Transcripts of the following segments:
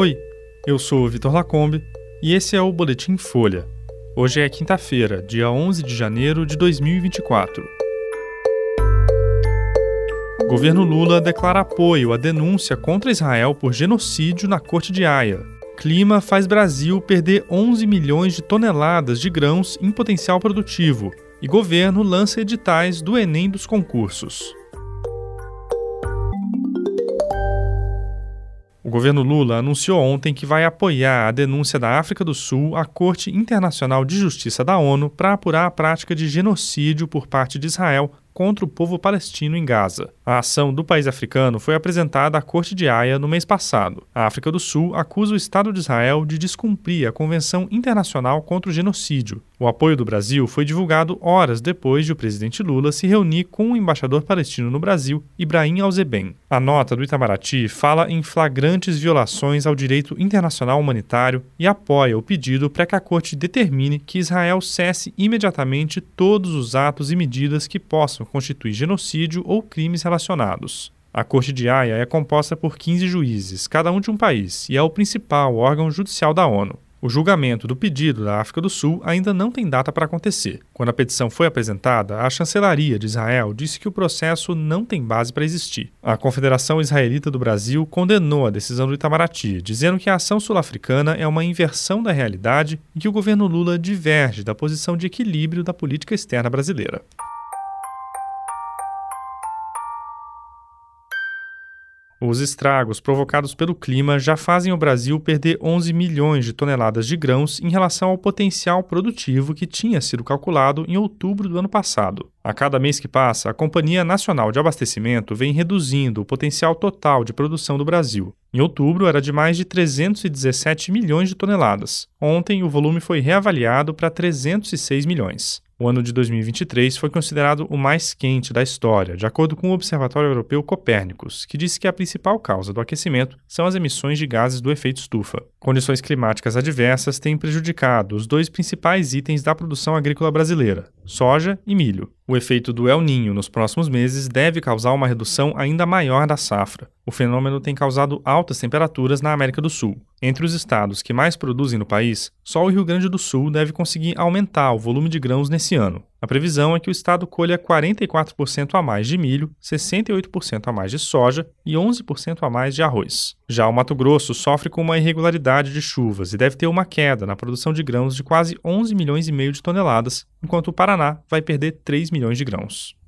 Oi, eu sou o Vitor Lacombe e esse é o Boletim Folha. Hoje é quinta-feira, dia 11 de janeiro de 2024. O governo Lula declara apoio à denúncia contra Israel por genocídio na Corte de Haia. Clima faz Brasil perder 11 milhões de toneladas de grãos em potencial produtivo. E governo lança editais do Enem dos concursos. O governo Lula anunciou ontem que vai apoiar a denúncia da África do Sul à Corte Internacional de Justiça da ONU para apurar a prática de genocídio por parte de Israel contra o povo palestino em Gaza. A ação do país africano foi apresentada à Corte de Haia no mês passado. A África do Sul acusa o Estado de Israel de descumprir a Convenção Internacional contra o Genocídio. O apoio do Brasil foi divulgado horas depois de o presidente Lula se reunir com o embaixador palestino no Brasil, Ibrahim Alzeben. A nota do Itamaraty fala em flagrantes violações ao direito internacional humanitário e apoia o pedido para que a Corte determine que Israel cesse imediatamente todos os atos e medidas que possam constitui genocídio ou crimes relacionados. A Corte de Haia é composta por 15 juízes, cada um de um país, e é o principal órgão judicial da ONU. O julgamento do pedido da África do Sul ainda não tem data para acontecer. Quando a petição foi apresentada, a chancelaria de Israel disse que o processo não tem base para existir. A Confederação Israelita do Brasil condenou a decisão do Itamaraty, dizendo que a ação sul-africana é uma inversão da realidade e que o governo Lula diverge da posição de equilíbrio da política externa brasileira. Os estragos provocados pelo clima já fazem o Brasil perder 11 milhões de toneladas de grãos em relação ao potencial produtivo que tinha sido calculado em outubro do ano passado. A cada mês que passa, a Companhia Nacional de Abastecimento vem reduzindo o potencial total de produção do Brasil. Em outubro, era de mais de 317 milhões de toneladas. Ontem, o volume foi reavaliado para 306 milhões. O ano de 2023 foi considerado o mais quente da história, de acordo com o Observatório Europeu Copérnicos, que disse que a principal causa do aquecimento são as emissões de gases do efeito estufa. Condições climáticas adversas têm prejudicado os dois principais itens da produção agrícola brasileira, soja e milho. O efeito do El Ninho nos próximos meses deve causar uma redução ainda maior da safra. O fenômeno tem causado altas temperaturas na América do Sul. Entre os estados que mais produzem no país, só o Rio Grande do Sul deve conseguir aumentar o volume de grãos nesse ano. A previsão é que o estado colha 44% a mais de milho, 68% a mais de soja e 11% a mais de arroz. Já o Mato Grosso sofre com uma irregularidade de chuvas e deve ter uma queda na produção de grãos de quase 11 milhões e meio de toneladas, enquanto o Paraná vai perder 3 milhões de grãos.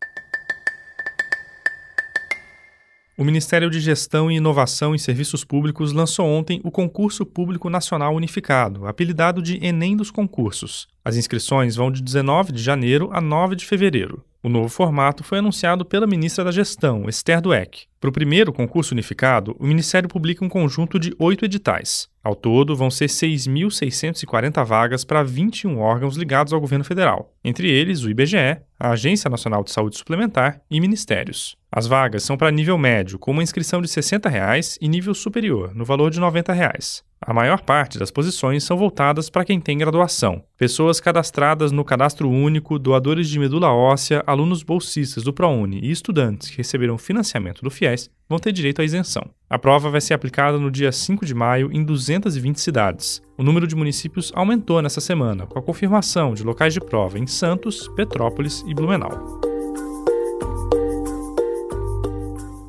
O Ministério de Gestão e Inovação em Serviços Públicos lançou ontem o Concurso Público Nacional Unificado, apelidado de Enem dos Concursos. As inscrições vão de 19 de janeiro a 9 de fevereiro. O novo formato foi anunciado pela ministra da Gestão, Esther Dweck. Para o primeiro concurso unificado, o Ministério publica um conjunto de oito editais. Ao todo, vão ser 6.640 vagas para 21 órgãos ligados ao governo federal, entre eles o IBGE, a Agência Nacional de Saúde Suplementar e ministérios. As vagas são para nível médio, com uma inscrição de 60 reais, e nível superior, no valor de 90 reais. A maior parte das posições são voltadas para quem tem graduação. Pessoas cadastradas no Cadastro Único, doadores de medula óssea, alunos bolsistas do ProUni e estudantes que receberam financiamento do FIES vão ter direito à isenção. A prova vai ser aplicada no dia 5 de maio em 220 cidades. O número de municípios aumentou nessa semana, com a confirmação de locais de prova em Santos, Petrópolis e Blumenau.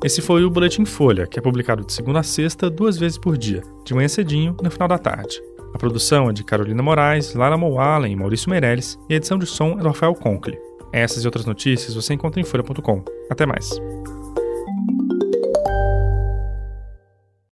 Esse foi o Boletim Folha, que é publicado de segunda a sexta, duas vezes por dia, de manhã cedinho e no final da tarde. A produção é de Carolina Moraes, Lara Moalen e Maurício Meirelles, e a edição de som é do Rafael Conkle. Essas e outras notícias você encontra em folha.com. Até mais.